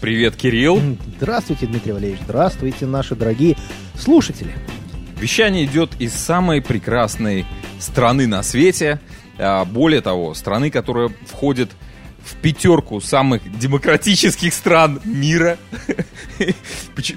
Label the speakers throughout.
Speaker 1: Привет, Кирилл.
Speaker 2: Здравствуйте, Дмитрий Валерьевич. Здравствуйте, наши дорогие слушатели.
Speaker 1: Вещание идет из самой прекрасной страны на свете. А, более того, страны, которая входит в пятерку самых демократических стран мира.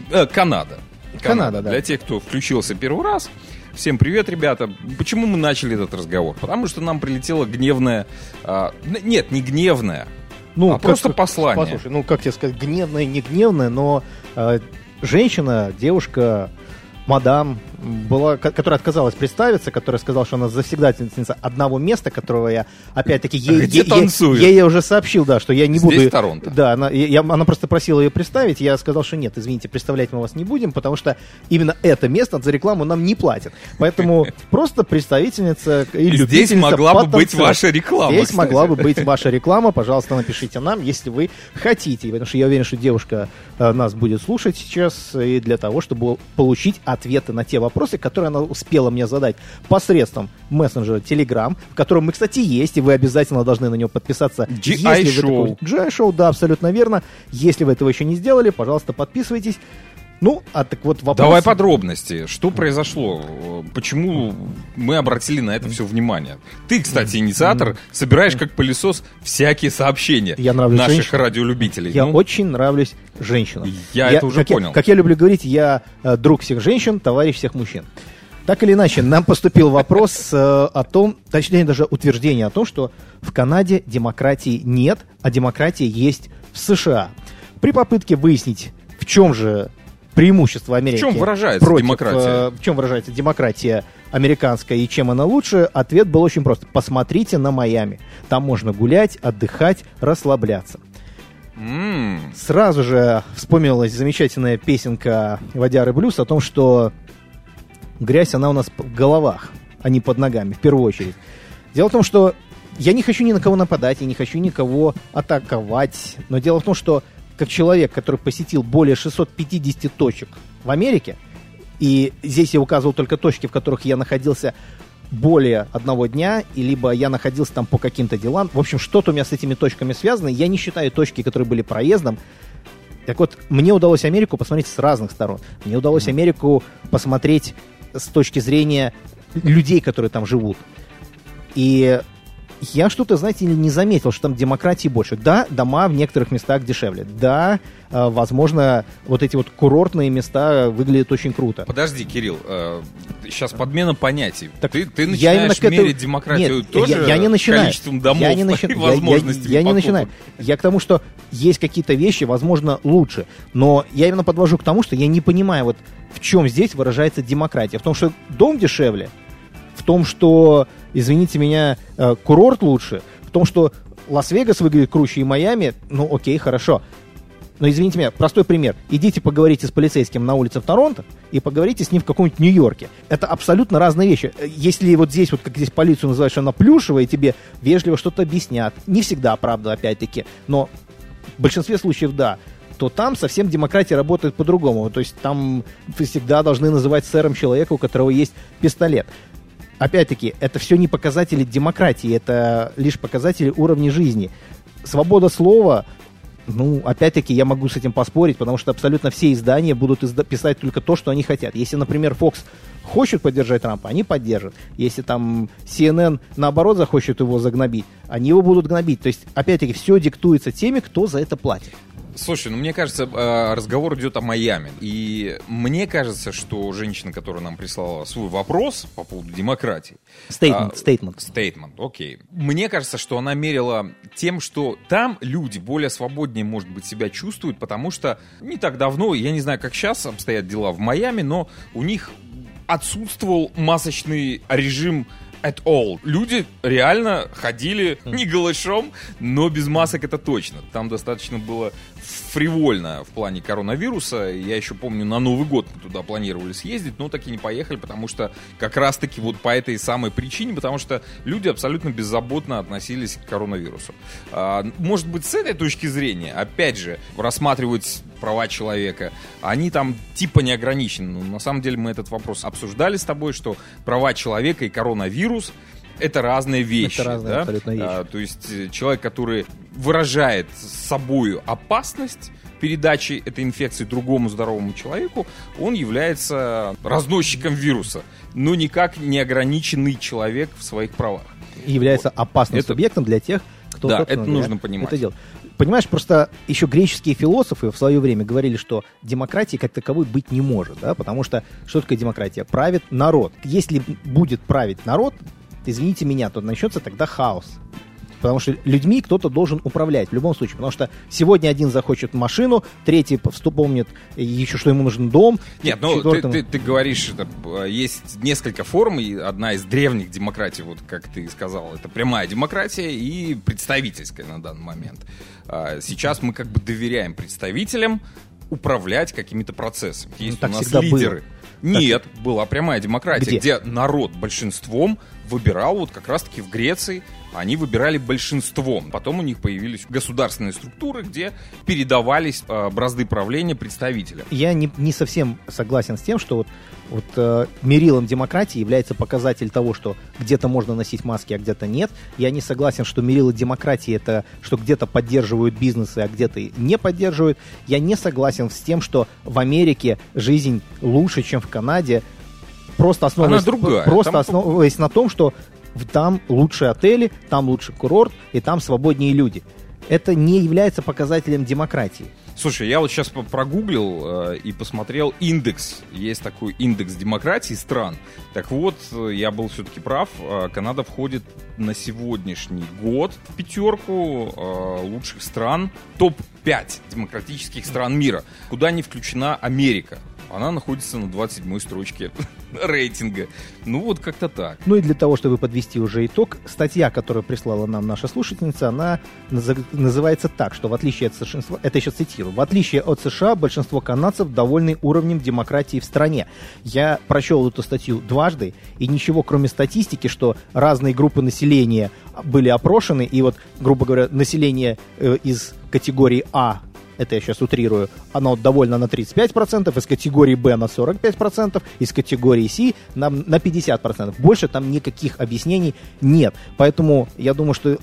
Speaker 1: Э, Канада.
Speaker 2: Канада, да.
Speaker 1: Для тех, кто включился первый раз. Всем привет, ребята. Почему мы начали этот разговор? Потому что нам прилетела гневная... а, нет, не гневная.
Speaker 2: Ну,
Speaker 1: А просто послание.
Speaker 2: Послушай, ну как тебе сказать, гневное, не гневное, но э, женщина, девушка, мадам, была, ко- которая отказалась представиться, которая сказала, что она завсегдательница одного места, которого я, опять-таки, ей,
Speaker 1: Где танцует?
Speaker 2: я ей уже сообщил, да, что я не
Speaker 1: Здесь,
Speaker 2: буду...
Speaker 1: Торонто.
Speaker 2: Да, она, я- я- она просто просила ее представить, я сказал, что нет, извините, представлять мы вас не будем, потому что именно это место за рекламу нам не платят. Поэтому просто представительница и
Speaker 1: Здесь
Speaker 2: любительница
Speaker 1: могла бы быть ваша реклама,
Speaker 2: Здесь могла бы быть ваша реклама. Пожалуйста, напишите нам, если вы хотите. Потому что я уверен, что девушка э, нас будет слушать сейчас и для того, чтобы получить ответы на те вопросы, которые она успела мне задать посредством мессенджера Telegram, в котором мы, кстати, есть, и вы обязательно должны на него подписаться.
Speaker 1: GI
Speaker 2: Если вы
Speaker 1: Show.
Speaker 2: такой- GI Show, да, абсолютно верно. Если вы этого еще не сделали, пожалуйста, подписывайтесь. Ну, а так вот вопрос...
Speaker 1: Давай подробности. Что произошло? Почему мы обратили на это все внимание? Ты, кстати, инициатор, собираешь как пылесос всякие сообщения
Speaker 2: Я нравлюсь
Speaker 1: наших
Speaker 2: женщинам.
Speaker 1: радиолюбителей.
Speaker 2: Я
Speaker 1: Ну,
Speaker 2: очень нравлюсь женщинам.
Speaker 1: Я это уже
Speaker 2: как я-
Speaker 1: понял.
Speaker 2: как я люблю говорить, я э, друг всех женщин, товарищ всех мужчин. Так или иначе, нам поступил вопрос э, о том, точнее даже утверждение о том, что в Канаде демократии нет, а демократия есть в США. При попытке выяснить, в чем же преимущество Америки.
Speaker 1: чем выражается
Speaker 2: против,
Speaker 1: демократия?
Speaker 2: э, в чем выражается демократия американская и чем она лучше, ответ был очень прост. Посмотрите на Майами. Там можно гулять, отдыхать, расслабляться.
Speaker 1: м,
Speaker 2: Сразу же вспомнилась замечательная песенка Водяры Блюз о том, что грязь, она у нас в головах, а не под ногами, в первую очередь. Дело в том, что я не хочу ни на кого нападать, я не хочу никого атаковать, но дело в том, что как человек, который посетил более 650 точек в Америке, и здесь я указывал только точки, в которых я находился более одного дня, и либо я находился там по каким-то делам. В общем, что-то у меня с этими точками связано. Я не считаю точки, которые были проездом. Так вот, мне удалось Америку посмотреть с разных сторон. Мне удалось Америку посмотреть с точки зрения людей, которые там живут. И я что-то, знаете, не заметил, что там демократии больше. Да, дома в некоторых местах дешевле. Да, э, возможно, вот эти вот курортные места выглядят очень круто.
Speaker 1: Подожди, Кирилл, сейчас подмена понятий.
Speaker 2: Так
Speaker 1: ты, ты
Speaker 2: я
Speaker 1: начинаешь
Speaker 2: этому-
Speaker 1: мерить демократию
Speaker 2: Нет,
Speaker 1: тоже
Speaker 2: я, я не начинаю.
Speaker 1: количеством домов
Speaker 2: я не начи-
Speaker 1: и
Speaker 2: я- я-
Speaker 1: возможностями
Speaker 2: Я, не начинаю. Я к тому, что есть какие-то вещи, возможно, лучше. Но я именно подвожу к тому, что я не понимаю, вот в чем здесь выражается демократия. В том, что дом дешевле, в том, что, извините меня, э, курорт лучше, в том, что Лас-Вегас выглядит круче и Майами, ну окей, хорошо. Но извините меня, простой пример. Идите поговорите с полицейским на улице в Торонто и поговорите с ним в каком-нибудь Нью-Йорке. Это абсолютно разные вещи. Э, Если вот здесь, вот как здесь полицию называют, что она плюшевая, тебе вежливо что-то объяснят. Не всегда, правда, опять-таки. Но в большинстве случаев да то там совсем демократия работает по-другому. То есть там всегда должны называть сэром человека, у которого есть пистолет. Опять-таки, это все не показатели демократии, это лишь показатели уровня жизни. Свобода слова, ну, опять-таки, я могу с этим поспорить, потому что абсолютно все издания будут изда- писать только то, что они хотят. Если, например, Fox хочет поддержать Трампа, они поддержат. Если там CNN, наоборот, захочет его загнобить, они его будут гнобить. То есть, опять-таки, все диктуется теми, кто за это платит.
Speaker 1: Слушай, ну мне кажется, э, разговор идет о Майами. И мне кажется, что женщина, которая нам прислала свой вопрос по поводу демократии...
Speaker 2: Стейтмент,
Speaker 1: а,
Speaker 2: стейтмент.
Speaker 1: Стейтмент, окей. Мне кажется, что она мерила тем, что там люди более свободнее, может быть, себя чувствуют, потому что не так давно, я не знаю, как сейчас обстоят дела в Майами, но у них отсутствовал масочный режим at all. Люди реально ходили не голышом, но без масок это точно. Там достаточно было фривольно в плане коронавируса. Я еще помню, на Новый год мы туда планировали съездить, но так и не поехали, потому что как раз-таки вот по этой самой причине, потому что люди абсолютно беззаботно относились к коронавирусу. А, может быть, с этой точки зрения, опять же, рассматривать права человека, они там типа не ограничены. Но на самом деле мы этот вопрос обсуждали с тобой, что права человека и коронавирус это разные вещи.
Speaker 2: Это разные
Speaker 1: да?
Speaker 2: абсолютно вещи.
Speaker 1: А, то есть э, человек, который выражает собою опасность передачи этой инфекции другому здоровому человеку, он является разносчиком вируса, но никак не ограниченный человек в своих правах.
Speaker 2: И является опасным
Speaker 1: Это-
Speaker 2: субъектом для тех, кто...
Speaker 1: Да, это
Speaker 2: говоря,
Speaker 1: нужно понимать.
Speaker 2: Это делает. Понимаешь, просто еще греческие философы в свое время говорили, что демократии как таковой быть не может, да, потому что что такое демократия? Правит народ. Если будет править народ, извините меня, то начнется тогда хаос. Потому что людьми кто-то должен управлять в любом случае. Потому что сегодня один захочет машину, третий вступ- помнит еще, что ему нужен дом.
Speaker 1: Нет, ну ты,
Speaker 2: четвертому-
Speaker 1: ты- ты говоришь, это, э, есть несколько форм, и одна из древних демократий, вот как ты сказал, это прямая демократия и представительская на данный момент. А, Сейчас мы как бы доверяем представителям управлять какими-то процессами. Есть
Speaker 2: так
Speaker 1: у нас
Speaker 2: всегда было.
Speaker 1: лидеры. Нет, была прямая демократия,
Speaker 2: Где?
Speaker 1: где народ большинством выбирал, вот как раз-таки в Греции, они выбирали большинством. Потом у них появились государственные структуры, где передавались э, бразды правления представителям.
Speaker 2: я не, не совсем согласен с тем, что вот, вот э, мерилом демократии является показатель того, что где-то можно носить маски, а где-то нет. Я не согласен, что мерило демократии это, что где-то поддерживают бизнесы, а где-то не поддерживают. Я не согласен с тем, что в Америке жизнь лучше, чем в Канаде. Просто основываясь,
Speaker 1: другая.
Speaker 2: просто
Speaker 1: Там-
Speaker 2: основываясь на том, что там лучшие отели, там лучше курорт, и там свободнее люди. Это не является показателем демократии.
Speaker 1: Слушай, я вот сейчас прогуглил э, и посмотрел индекс. Есть такой индекс демократии стран. Так вот, э, я был все-таки прав. э, Канада входит на сегодняшний год в пятерку э, лучших стран, топ-5 демократических стран мира, куда не включена Америка. Она находится на 27-й строчке рейтинга. Ну вот как-то так.
Speaker 2: Ну и для того, чтобы подвести уже итог, статья, которую прислала нам наша слушательница, она наз- называется так, что в отличие от США, это еще цитирую, в отличие от США, большинство канадцев довольны уровнем демократии в стране. Я прочел эту статью дважды, и ничего кроме статистики, что разные группы населения были опрошены, и вот, грубо говоря, население э, из категории А это я сейчас утрирую, оно довольно на 35%, из категории Б на 45%, из категории С на, на 50%. Больше там никаких объяснений нет. Поэтому я думаю, что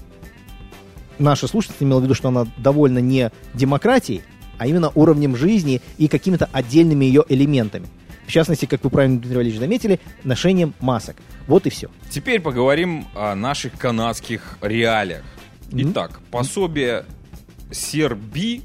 Speaker 2: наша слушательница имела в виду, что она довольна не демократией, а именно уровнем жизни и какими-то отдельными ее элементами. В частности, как вы правильно, Дмитрий Валерьевич, заметили, ношением масок. Вот и все.
Speaker 1: Теперь поговорим о наших канадских реалиях. Итак, пособие Сербии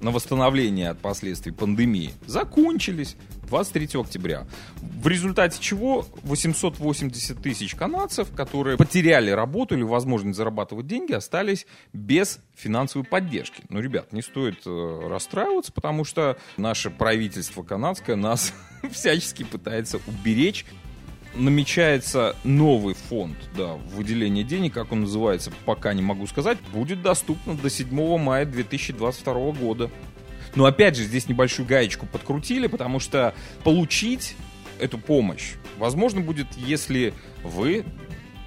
Speaker 1: на восстановление от последствий пандемии закончились 23 октября. В результате чего 880 тысяч канадцев, которые потеряли работу или возможность зарабатывать деньги, остались без финансовой поддержки. Но, ребят, не стоит э, расстраиваться, потому что наше правительство канадское нас всячески пытается уберечь намечается новый фонд, да, выделение денег, как он называется, пока не могу сказать, будет доступно до 7 мая 2022 года. Но опять же, здесь небольшую гаечку подкрутили, потому что получить эту помощь возможно будет, если вы,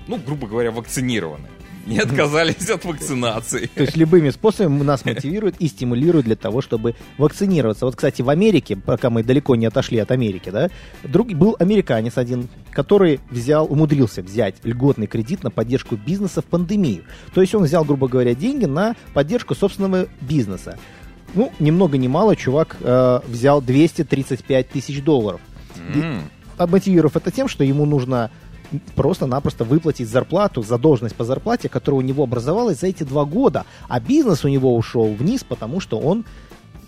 Speaker 1: ну, грубо говоря, вакцинированы. Не отказались от вакцинации.
Speaker 2: То есть любыми способами нас мотивируют и стимулируют для того, чтобы вакцинироваться. Вот, кстати, в Америке, пока мы далеко не отошли от Америки, да, друг, был американец один, который взял, умудрился взять льготный кредит на поддержку бизнеса в пандемию. То есть он взял, грубо говоря, деньги на поддержку собственного бизнеса. Ну, ни много ни мало, чувак э, взял 235 тысяч долларов. А мотивировав это тем, что ему нужно просто-напросто выплатить зарплату, задолженность по зарплате, которая у него образовалась за эти два года. А бизнес у него ушел вниз, потому что он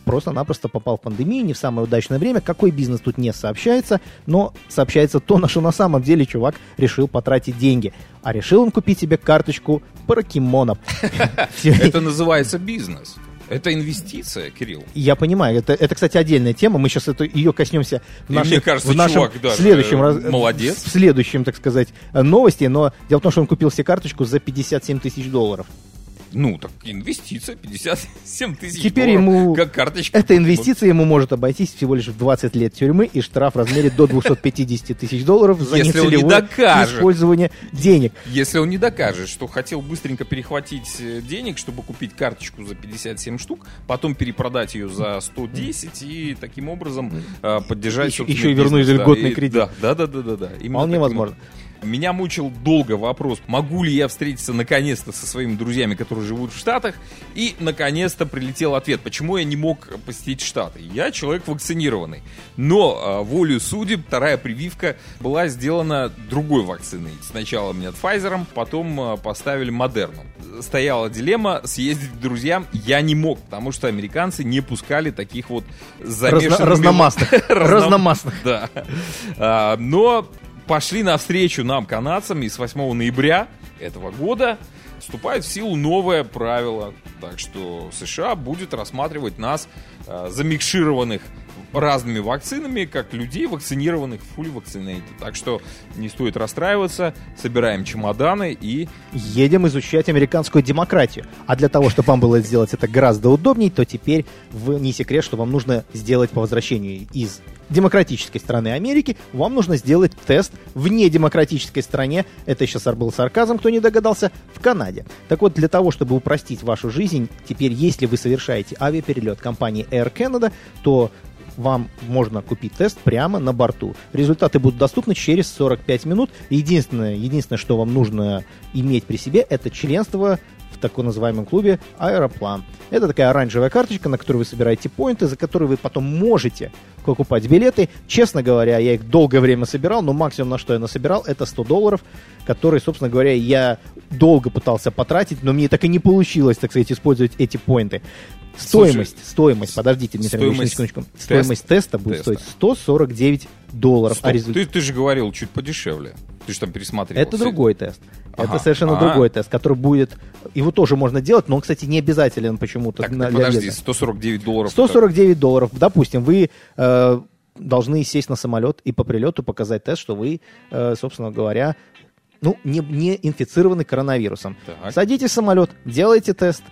Speaker 2: просто-напросто попал в пандемию, не в самое удачное время. Какой бизнес тут не сообщается, но сообщается то, на что на самом деле чувак решил потратить деньги. А решил он купить себе карточку покемонов.
Speaker 1: Это называется бизнес. Это инвестиция, Кирилл.
Speaker 2: Я понимаю, это, это, кстати, отдельная тема. Мы сейчас это, ее коснемся в,
Speaker 1: И
Speaker 2: нашей-
Speaker 1: мне кажется,
Speaker 2: в нашем
Speaker 1: чувак даже
Speaker 2: следующем раз-
Speaker 1: молодец.
Speaker 2: В следующем, так сказать, э, новости. Но дело в том, что он купил себе карточку за 57 тысяч долларов.
Speaker 1: Ну, так инвестиция 57 тысяч
Speaker 2: Теперь
Speaker 1: долларов,
Speaker 2: ему
Speaker 1: как карточка.
Speaker 2: Эта инвестиция ему может обойтись всего лишь в 20 лет тюрьмы и штраф в размере до 250 тысяч долларов за
Speaker 1: Если он не докажет.
Speaker 2: использование денег.
Speaker 1: Если он не докажет, что хотел быстренько перехватить э, денег, чтобы купить карточку за 57 штук, потом перепродать ее за 110 и таким образом э, поддержать
Speaker 2: Еще- еще и вернуть
Speaker 1: да.
Speaker 2: льготный
Speaker 1: И-
Speaker 2: кредит.
Speaker 1: Да, да, да, да, да, да.
Speaker 2: Вполне возможно.
Speaker 1: Меня мучил долго вопрос, могу ли я встретиться наконец-то со своими друзьями, которые живут в Штатах, и наконец-то прилетел ответ, почему я не мог посетить Штаты. Я человек вакцинированный, но а, волю судеб вторая прививка была сделана другой вакциной. Сначала мне Pfizer, потом а, поставили Модерну. Стояла дилемма съездить к друзьям, я не мог, потому что американцы не пускали таких вот замешанных...
Speaker 2: Разно- разномастных. Разномастных.
Speaker 1: Да. А, Но пошли навстречу нам, канадцам, и с 8 ноября этого года вступает в силу новое правило. Так что США будет рассматривать нас а, замикшированных разными вакцинами, как людей, вакцинированных fully vaccinated. Так что не стоит расстраиваться, собираем чемоданы и
Speaker 2: Едем изучать американскую демократию. А для того, чтобы вам было сделать это гораздо удобней, то теперь не секрет, что вам нужно сделать по возвращению из демократической страны Америки, вам нужно сделать тест в недемократической стране, это сейчас был сарказм, кто не догадался, в Канаде. Так вот, для того, чтобы упростить вашу жизнь, теперь, если вы совершаете авиаперелет компании Air Canada, то вам можно купить тест прямо на борту. Результаты будут доступны через 45 минут. Единственное, единственное, что вам нужно иметь при себе, это членство в так называемом клубе Аэроплан. Это такая оранжевая карточка, на которую вы собираете поинты, за которую вы потом можете покупать билеты. Честно говоря, я их долгое время собирал, но максимум, на что я насобирал, это 100 долларов, которые, собственно говоря, я долго пытался потратить, но мне так и не получилось, так сказать, использовать эти поинты. Стоимость, стоимость, подождите, Дмитрий
Speaker 1: стоимость
Speaker 2: секундочку. Стоимость теста будет
Speaker 1: теста.
Speaker 2: стоить 149 долларов.
Speaker 1: Стоп,
Speaker 2: а результ-
Speaker 1: ты, ты же говорил чуть подешевле. Ты же там пересматривал.
Speaker 2: Это
Speaker 1: все.
Speaker 2: другой тест.
Speaker 1: Ага.
Speaker 2: Это совершенно
Speaker 1: А.
Speaker 2: другой тест, который будет... Его тоже можно делать, но он, кстати, не обязателен почему-то.
Speaker 1: Так,
Speaker 2: на- для
Speaker 1: подожди,
Speaker 2: въезда.
Speaker 1: 149 долларов.
Speaker 2: 149 долларов. Допустим, вы э, должны сесть на самолет и по прилету показать тест, что вы, э, собственно говоря, ну, не, не инфицированы коронавирусом.
Speaker 1: Так.
Speaker 2: Садитесь в самолет, делайте тест.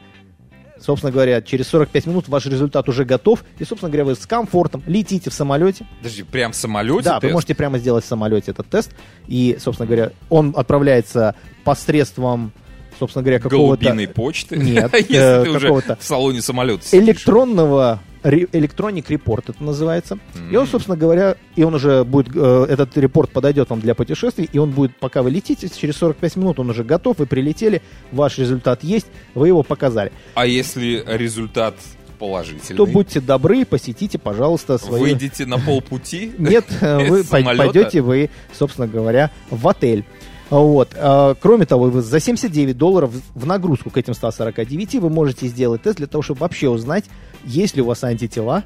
Speaker 2: Собственно говоря, через 45 минут ваш результат уже готов. И, собственно говоря, вы с комфортом летите в самолете.
Speaker 1: Подожди, прям в самолете
Speaker 2: Да, вы
Speaker 1: тест?
Speaker 2: можете прямо сделать в самолете этот тест. И, собственно говоря, он отправляется посредством, собственно говоря, какого-то...
Speaker 1: Голубиной почты?
Speaker 2: Нет,
Speaker 1: Если
Speaker 2: э,
Speaker 1: ты уже в салоне самолета
Speaker 2: электронного электроник репорт это называется. И он, собственно говоря, и он уже будет, э, этот репорт подойдет вам для путешествий, и он будет, пока вы летите, через 45 минут он уже готов, вы прилетели, ваш результат есть, вы его показали.
Speaker 1: А если результат положительный?
Speaker 2: То будьте добры, посетите, пожалуйста, свои...
Speaker 1: Выйдете на полпути?
Speaker 2: Нет, э, вы пойдете вы, собственно говоря, в отель. Вот. А, Кроме того, вы за 79 долларов в нагрузку к этим 149 вы можете сделать тест для того, чтобы вообще узнать, есть ли у вас антитела,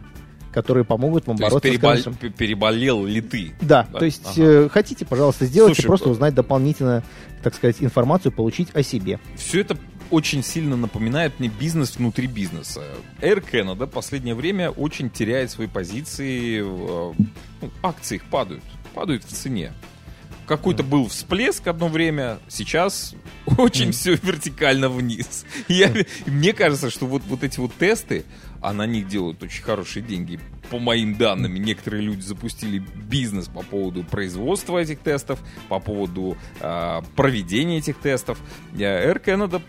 Speaker 2: которые помогут вам
Speaker 1: То есть
Speaker 2: бороться с
Speaker 1: перебол-
Speaker 2: коронавирусом.
Speaker 1: п- переболел ли ты?
Speaker 2: Да,
Speaker 1: Да,
Speaker 2: то есть
Speaker 1: ага.
Speaker 2: э, хотите, пожалуйста, сделайте,
Speaker 1: Слушай,
Speaker 2: просто
Speaker 1: б-
Speaker 2: узнать дополнительно, так сказать, информацию, получить о себе.
Speaker 1: Все это очень сильно напоминает мне бизнес внутри бизнеса. Air Canada последнее время очень теряет свои позиции, э, ну, акции их падают, падают в цене. Какой-то был всплеск одно время, сейчас очень все вертикально вниз. Я- мне кажется, что вот, вот эти вот тесты, а на них делают очень хорошие деньги. По моим данным, некоторые люди запустили бизнес по поводу производства этих тестов, по поводу а, проведения этих тестов. Я- Air Canada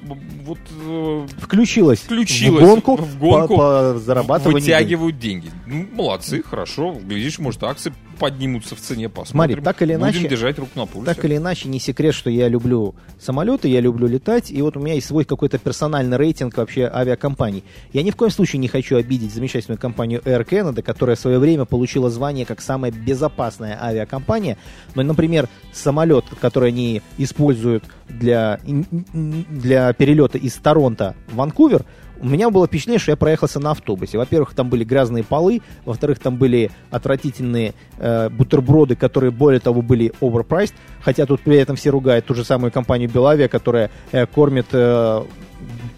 Speaker 1: вот э,
Speaker 2: Включилась,
Speaker 1: Включилась
Speaker 2: в гонку,
Speaker 1: в гонку,
Speaker 2: по, по зарабатыванию
Speaker 1: вытягивают деньги. Ну, молодцы, хорошо. Глядишь, может, акции поднимутся в цене, посмотрим.
Speaker 2: Смотри, так или
Speaker 1: Будем
Speaker 2: иначе-
Speaker 1: держать руку на пульсе.
Speaker 2: Так или иначе, не секрет, что я люблю самолеты, я люблю летать, и вот у меня есть свой какой-то персональный рейтинг вообще авиакомпаний. Я ни в коем случае не хочу обидеть замечательную компанию Air Canada, которая в свое время получила звание как самая безопасная авиакомпания. Но, например, самолет, который они используют для, для перелета из Торонто в Ванкувер, у меня было впечатление, что я проехался на автобусе. Во-первых, там были грязные полы, во-вторых, там были отвратительные э, бутерброды, которые, более того, были overpriced, хотя тут при этом все ругают ту же самую компанию Белавия, которая э, кормит э,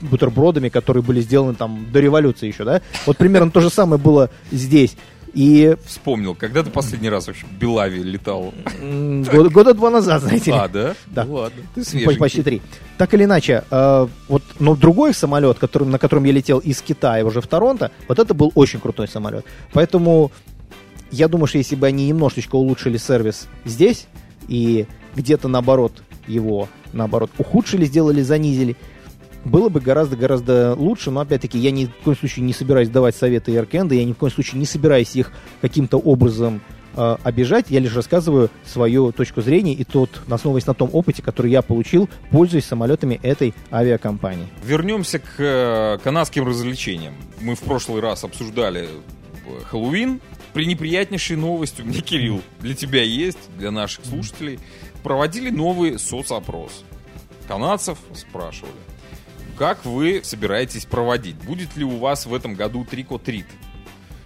Speaker 2: бутербродами, которые были сделаны там до революции еще, да? Вот примерно то же самое было здесь. И
Speaker 1: Вспомнил, когда ты последний раз вообще в Белаве летал?
Speaker 2: года, года два назад, знаете ли.
Speaker 1: А, да?
Speaker 2: Да.
Speaker 1: Ну ладно, ты свеженький.
Speaker 2: Почти три. Так или иначе, э, вот, но другой самолет, который, на котором я летел из Китая уже в Торонто, вот это был очень крутой самолет. Поэтому я думаю, что если бы они немножечко улучшили сервис здесь и где-то наоборот его наоборот ухудшили, сделали, занизили, было бы гораздо-гораздо лучше, но опять-таки я ни в коем случае не собираюсь давать советы Яркенда, я ни в коем случае не собираюсь их каким-то образом э, обижать, я лишь рассказываю свою точку зрения и тот, основываясь на том опыте, который я получил, пользуясь самолетами этой авиакомпании.
Speaker 1: Вернемся к э, канадским развлечениям. Мы в прошлый раз обсуждали э, Хэллоуин. Пренеприятнейшей новостью мне, Кирилл, для тебя есть, для наших слушателей. Проводили новый соцопрос. Канадцев спрашивали, как вы собираетесь проводить? Будет ли у вас в этом году трикотрит?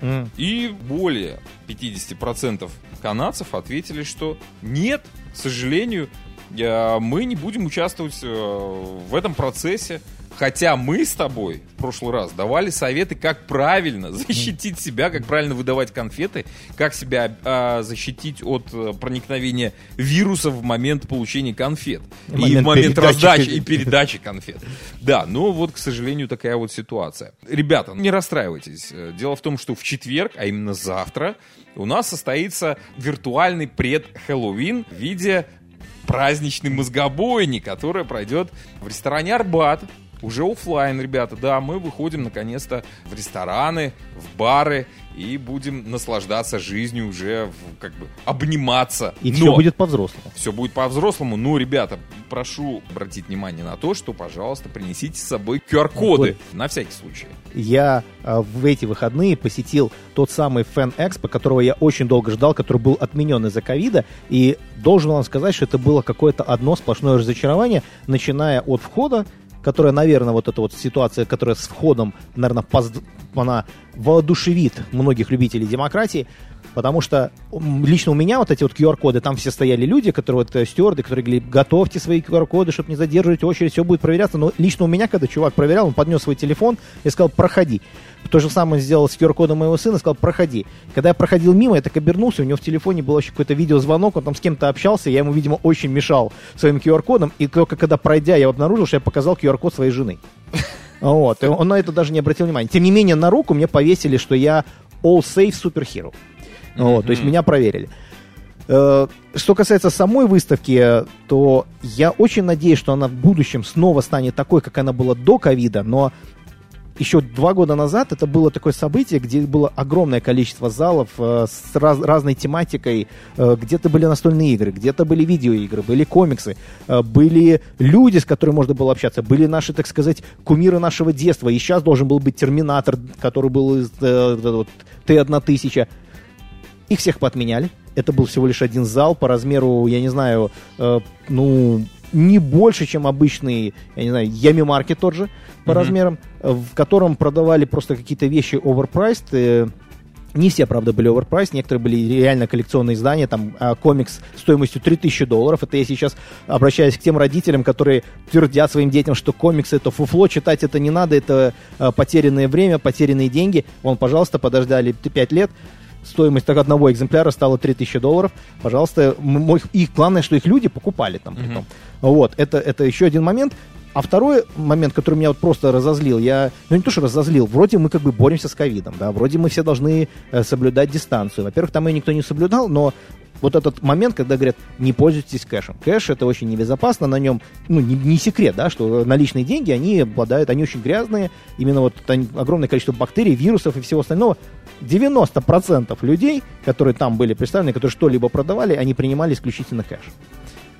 Speaker 1: Mm. И более 50% канадцев ответили, что нет, к сожалению, мы не будем участвовать э, в этом процессе. Хотя мы с тобой в прошлый раз давали советы, как правильно защитить себя, как правильно выдавать конфеты, как себя а, защитить от а, проникновения вируса в момент получения конфет. Момент и в момент раздачи и передачи конфет. Да, но вот, к сожалению, такая вот ситуация. Ребята, не расстраивайтесь. Дело в том, что в четверг, а именно завтра, у нас состоится виртуальный пред-Хэллоуин в виде праздничный мозгобойни, который пройдет в ресторане «Арбат» уже офлайн, ребята. Да, мы выходим наконец-то в рестораны, в бары и будем наслаждаться жизнью уже, в, как бы обниматься.
Speaker 2: И Но все будет по-взрослому.
Speaker 1: Все будет по-взрослому. Но, ребята, прошу обратить внимание на то, что, пожалуйста, принесите с собой QR-коды на всякий случай.
Speaker 2: Я э, в эти выходные посетил тот самый Fan Expo, которого я очень долго ждал, который был отменен из-за ковида. И должен вам сказать, что это было какое-то одно сплошное разочарование, начиная от входа которая, наверное, вот эта вот ситуация, которая с входом, наверное, поз... она воодушевит многих любителей демократии, потому что лично у меня вот эти вот QR-коды, там все стояли люди, которые вот э, стюарды, которые говорили, готовьте свои QR-коды, чтобы не задерживать очередь, все будет проверяться. Но лично у меня, когда чувак проверял, он поднес свой телефон и сказал, проходи. То же самое сделал с QR-кодом моего сына, сказал, проходи. Когда я проходил мимо, я так обернулся, у него в телефоне был еще какой-то видеозвонок, он там с кем-то общался, я ему, видимо, очень мешал своим QR-кодом, и только когда пройдя, я обнаружил, что я показал QR-код своей жены. Вот, и он на это даже не обратил внимания. Тем не менее, на руку мне повесили, что я all safe superhero. Вот, то есть меня проверили. Э, что касается самой выставки, то я очень надеюсь, что она в будущем снова станет такой, как она была до ковида, но еще два года назад это было такое событие, где было огромное количество залов э, с раз, разной тематикой. Э, где-то были настольные игры, где-то были видеоигры, были комиксы, э, были люди, с которыми можно было общаться, были наши, так сказать, кумиры нашего детства. И сейчас должен был быть Терминатор, который был из э, вот, Т-1000. Их всех поотменяли. Это был всего лишь один зал по размеру, я не знаю, э, ну, не больше, чем обычный, я не знаю, Ями-маркет тот же по mm-hmm. размерам, в котором продавали просто какие-то вещи overpriced. Э, не все, правда, были overpriced, некоторые были реально коллекционные издания, там а, комикс стоимостью 3000 долларов. Это я сейчас обращаюсь к тем родителям, которые твердят своим детям, что комиксы это фуфло, читать это не надо, это а, потерянное время, потерянные деньги. Вон, пожалуйста, подождали 5 лет, стоимость одного экземпляра стала 3000 долларов. Пожалуйста, мой, и главное, что их люди покупали там. Mm-hmm. Вот, это, это еще один момент. А второй момент, который меня вот просто разозлил, я, ну не то, что разозлил, вроде мы как бы боремся с ковидом, да, вроде мы все должны э, соблюдать дистанцию. Во-первых, там ее никто не соблюдал, но вот этот момент, когда говорят, не пользуйтесь кэшем. Кэш это очень небезопасно, на нем, ну, не, не секрет, да, что наличные деньги, они обладают, они очень грязные, именно вот огромное количество бактерий, вирусов и всего остального. 90% людей, которые там были представлены, которые что-либо продавали, они принимали исключительно кэш.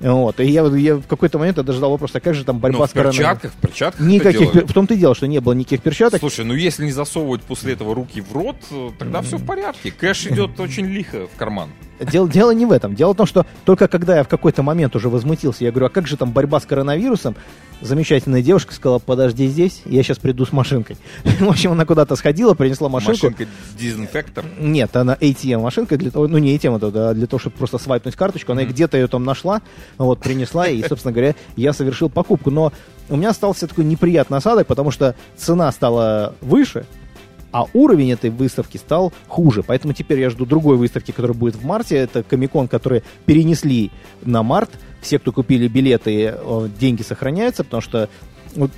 Speaker 2: Вот. И я, я в какой-то момент я даже задал вопрос, а как же там борьба ну,
Speaker 1: с коронавирусом? В перчатках, в перчатках
Speaker 2: Никаких, пер... в том-то и дело, что не было никаких перчаток.
Speaker 1: Слушай, ну если не засовывать после этого руки в рот, тогда mm-hmm. все в порядке. Кэш идет очень лихо в карман.
Speaker 2: Дело, дело не в этом. Дело в том, что только когда я в какой-то момент уже возмутился, я говорю, а как же там борьба с коронавирусом? Замечательная девушка сказала, подожди здесь, я сейчас приду с машинкой. В общем, она куда-то сходила, принесла машинку.
Speaker 1: Машинка дезинфектор?
Speaker 2: Нет, она ATM-машинка, для того, ну не ATM, это для того, чтобы просто свайпнуть карточку. Она mm-hmm. где-то ее там нашла, вот, принесла, и, собственно говоря, я совершил покупку. Но у меня остался такой неприятный осадок, потому что цена стала выше, а уровень этой выставки стал хуже. Поэтому теперь я жду другой выставки, которая будет в марте. Это Комикон, который перенесли на март. Все, кто купили билеты, э, деньги сохраняются, потому что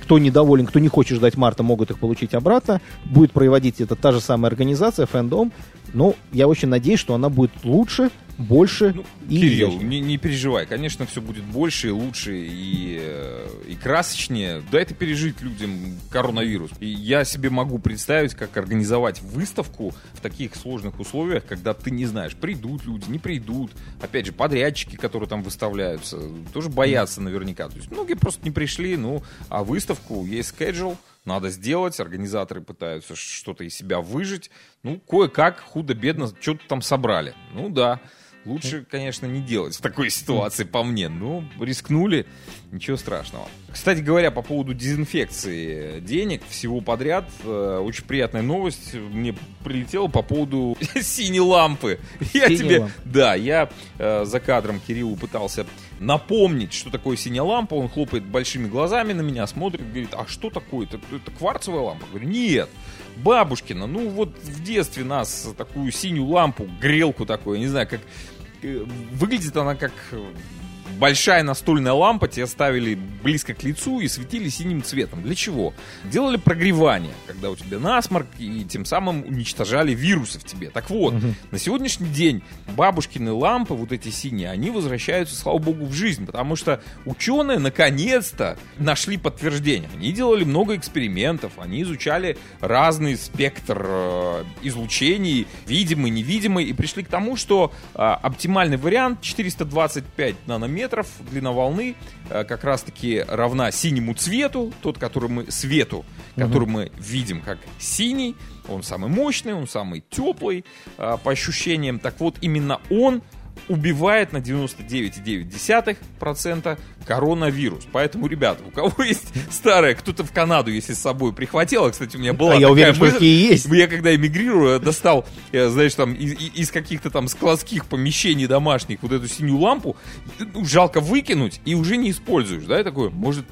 Speaker 2: кто недоволен, кто не хочет ждать марта, могут их получить обратно. Будет проводить это та же самая организация, Фэндом. Ну, я очень надеюсь, что она будет лучше, больше
Speaker 1: Ну,
Speaker 2: и
Speaker 1: Кирилл,
Speaker 2: изящнее.
Speaker 1: не, не переживай, конечно, все будет больше и лучше и, э, и красочнее. Дай это пережить людям коронавирус. И я себе могу представить, как организовать выставку в таких сложных условиях, когда ты не знаешь, придут люди, не придут. Опять же, подрядчики, которые там выставляются, тоже боятся наверняка. То есть многие просто не пришли, ну, а выставку есть schedule, надо сделать, организаторы пытаются что-то из себя выжить. Ну, кое-как, худо-бедно, что-то там собрали. Ну да, лучше, конечно, не делать в такой ситуации, по мне. Ну, рискнули, ничего страшного. Кстати говоря, по поводу дезинфекции денег, всего подряд, э, очень приятная новость мне прилетела по поводу синей лампы. Я тебе... Да, я э, за кадром Кириллу пытался напомнить, что такое синяя лампа. Он хлопает большими глазами на меня, смотрит, говорит, а что такое? Это, это кварцевая лампа? Говорю, нет. Бабушкина, ну вот в детстве нас такую синюю лампу, грелку такую, я не знаю, как выглядит она как большая настольная лампа, тебе ставили близко к лицу и светили синим цветом. Для чего? Делали прогревание, когда у тебя насморк, и тем самым уничтожали вирусы в тебе. Так вот, на сегодняшний день бабушкины лампы, вот эти синие, они возвращаются, слава богу, в жизнь, потому что ученые наконец-то нашли подтверждение. Они делали много экспериментов, они изучали разный спектр э, излучений, видимый, невидимый, и пришли к тому, что э, оптимальный вариант 425 нанометров длина волны э, как раз-таки равна синему цвету, тот, который мы свету, который мы видим как синий, он самый мощный, он самый теплый э, по ощущениям. Так вот, именно он убивает на 99,9% коронавирус. Поэтому, ребята, у кого есть старая, кто-то в Канаду, если с собой прихватил, а, кстати, у меня была
Speaker 2: а я уверен, что
Speaker 1: мысль,
Speaker 2: такие есть.
Speaker 1: я когда эмигрирую, я достал, э, знаешь, там из, из каких-то там складских помещений домашних вот эту синюю лампу, ну, жалко выкинуть и уже не используешь, да, и такой, может,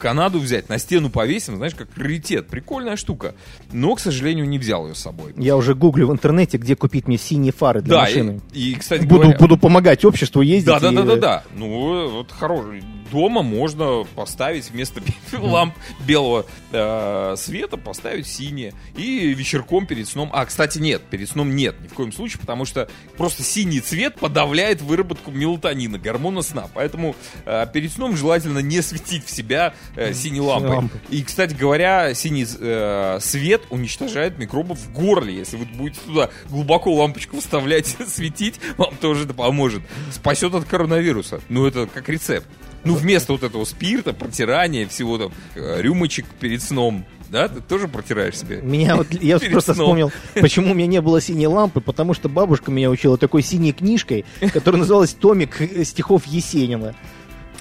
Speaker 1: Канаду взять, на стену повесим, знаешь, как раритет, прикольная штука. Но, к сожалению, не взял ее с собой.
Speaker 2: Я уже гуглю в интернете, где купить мне синие фары для
Speaker 1: Да,
Speaker 2: машины.
Speaker 1: и, и, кстати
Speaker 2: Буду,
Speaker 1: говоря...
Speaker 2: буду помогать обществу ездить.
Speaker 1: Да, да,
Speaker 2: и-
Speaker 1: да, да, да. Ну, вот хороший. Дома можно поставить вместо ламп белого э, света поставить синие. И вечерком перед сном. А, кстати, нет, перед сном нет, ни в коем случае, потому что просто синий цвет подавляет выработку мелатонина, гормона сна. Поэтому э, перед сном желательно не светить в себя э, синей лампой.
Speaker 2: лампой.
Speaker 1: И, кстати говоря, синий э, свет уничтожает микробов в горле. Если вы будете туда глубоко лампочку вставлять, светить, вам тоже это поможет. Спасет от коронавируса. Ну, это как рецепт. Ну, вместо вот этого спирта, протирания, всего там, э, рюмочек перед сном, да, ты тоже протираешь себе?
Speaker 2: Меня вот, я просто
Speaker 1: сном.
Speaker 2: вспомнил, почему у меня не было синей лампы, потому что бабушка меня учила такой синей книжкой, которая называлась «Томик э, стихов Есенина».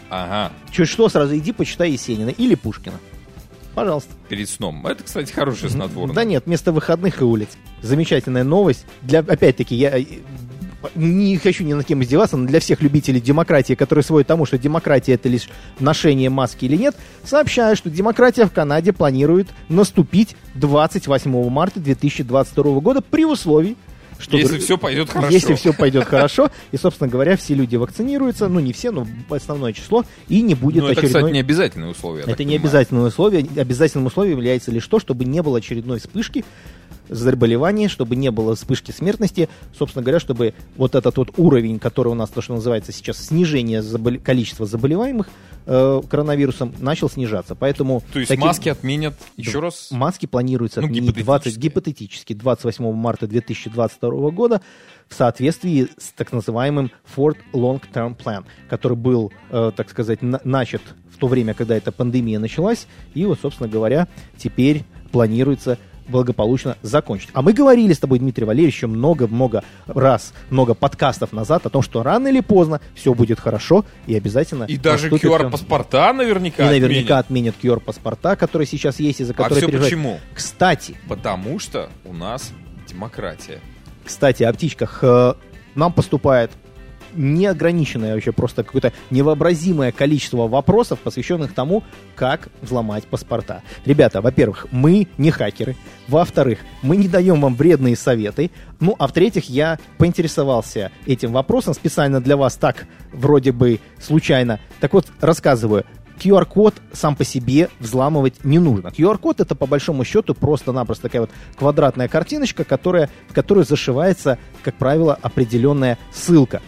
Speaker 1: Ага,
Speaker 2: Чуть что, сразу иди почитай Есенина или Пушкина. Пожалуйста.
Speaker 1: перед сном. Это, кстати, хорошее снотворное.
Speaker 2: Да нет, вместо выходных и улиц. Замечательная новость. Для, опять-таки, я э, не хочу ни на кем издеваться, но для всех любителей демократии, которые сводят тому, что демократия это лишь ношение маски или нет, сообщаю, что демократия в Канаде планирует наступить 28 марта 2022 года при условии, что
Speaker 1: Если все пойдет хорошо.
Speaker 2: если все пойдет хорошо, и, собственно говоря, все люди вакцинируются, ну не все, но основное число, и не будет
Speaker 1: Ну, это,
Speaker 2: очередной...
Speaker 1: кстати, не обязательное условие.
Speaker 2: Это не обязательное условие. Обязательным условием является лишь то, чтобы не было очередной вспышки заболевания, чтобы не было вспышки смертности, собственно говоря, чтобы вот этот вот уровень, который у нас, то, что называется сейчас снижение забол- количества заболеваемых э, коронавирусом, начал снижаться. Поэтому
Speaker 1: То есть
Speaker 2: таким-
Speaker 1: маски отменят еще раз?
Speaker 2: Маски планируется
Speaker 1: Ну,
Speaker 2: отменить 20,
Speaker 1: гипотетически.
Speaker 2: гипотетически 28 марта 2022 года в соответствии с так называемым Ford Long Term Plan, который был, э, так сказать, на- начат в то время, когда эта пандемия началась, и вот, собственно говоря, теперь планируется благополучно закончить. А мы говорили с тобой, Дмитрий Валерьевич, еще много-много раз, много подкастов назад о том, что рано или поздно все будет хорошо и обязательно
Speaker 1: И даже QR-паспорта
Speaker 2: и
Speaker 1: наверняка
Speaker 2: наверняка
Speaker 1: отменят.
Speaker 2: отменят QR-паспорта, которые сейчас есть, и за
Speaker 1: А
Speaker 2: которые
Speaker 1: все
Speaker 2: переживают.
Speaker 1: почему?
Speaker 2: Кстати,
Speaker 1: Потому что у нас демократия.
Speaker 2: кстати, о птичках. Нам поступает неограниченное вообще просто какое-то невообразимое количество вопросов, посвященных тому, как взломать паспорта. Ребята, во-первых, мы не хакеры. Во-вторых, мы не даем вам вредные советы. Ну, а в-третьих, я поинтересовался этим вопросом специально для вас так, вроде бы случайно. Так вот, рассказываю. QR-код сам по себе взламывать не нужно. QR-код это по большому счету просто-напросто такая вот квадратная картиночка, которая, в которую зашивается, как правило, определенная ссылка.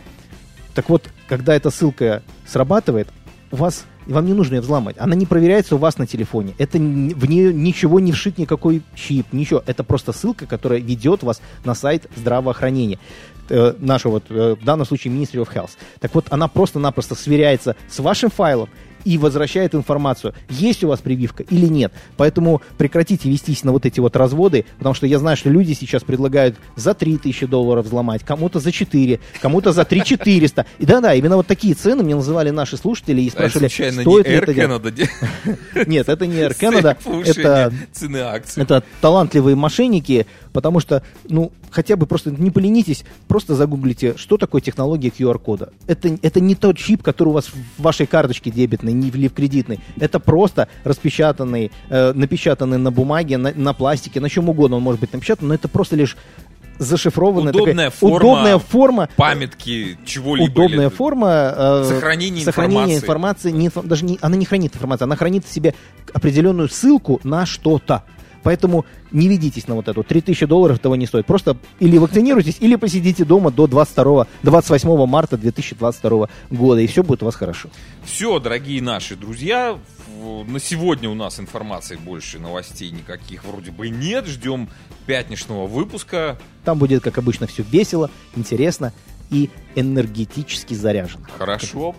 Speaker 2: Так вот, когда эта ссылка срабатывает, у вас вам не нужно ее взламывать. Она не проверяется у вас на телефоне. Это в нее ничего не вшит, никакой чип, ничего. Это просто ссылка, которая ведет вас на сайт здравоохранения э, нашего, вот, э, в данном случае Ministry of Health. Так вот, она просто-напросто сверяется с вашим файлом и возвращает информацию, есть у вас прививка или нет. Поэтому прекратите вестись на вот эти вот разводы, потому что я знаю, что люди сейчас предлагают за 3000 долларов взломать, кому-то за 4, кому-то за 3 400. И да-да, именно вот такие цены мне называли наши слушатели и
Speaker 1: А
Speaker 2: спрашивали,
Speaker 1: случайно
Speaker 2: стоит ли это.
Speaker 1: Canada
Speaker 2: Нет, это не Air Canada, это
Speaker 1: цены акций.
Speaker 2: это талантливые мошенники, потому что, ну, хотя бы просто не поленитесь, просто загуглите, что такое технология QR-кода. Это, это не тот чип, который у вас в вашей карточке дебетной не в- или в кредитной. Это просто распечатанный, э, напечатанный на бумаге, на, на пластике, на чем угодно он может быть напечатан, но это просто лишь зашифрованная
Speaker 1: Удобная
Speaker 2: такая,
Speaker 1: форма.
Speaker 2: удобная форма
Speaker 1: Памятки чего-либо.
Speaker 2: удобная
Speaker 1: или-
Speaker 2: форма э,
Speaker 1: Сохранение
Speaker 2: сохранения
Speaker 1: информации.
Speaker 2: информации. не даже не, она не хранит информацию, она хранит в себе определенную ссылку на что-то. Поэтому не ведитесь на вот эту. 3000 долларов того не стоит. Просто или вакцинируйтесь, или посидите дома до 22, 28 марта 2022 года, и все будет у вас хорошо.
Speaker 1: Все, дорогие наши друзья, на сегодня у нас информации больше, новостей никаких вроде бы нет. Ждем пятничного выпуска.
Speaker 2: Там будет, как обычно, все весело, интересно и энергетически заряжено.
Speaker 1: Хорошо.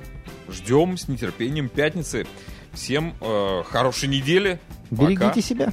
Speaker 1: Ждем с нетерпением пятницы. Всем э, хорошей недели. Пока.
Speaker 2: Берегите себя.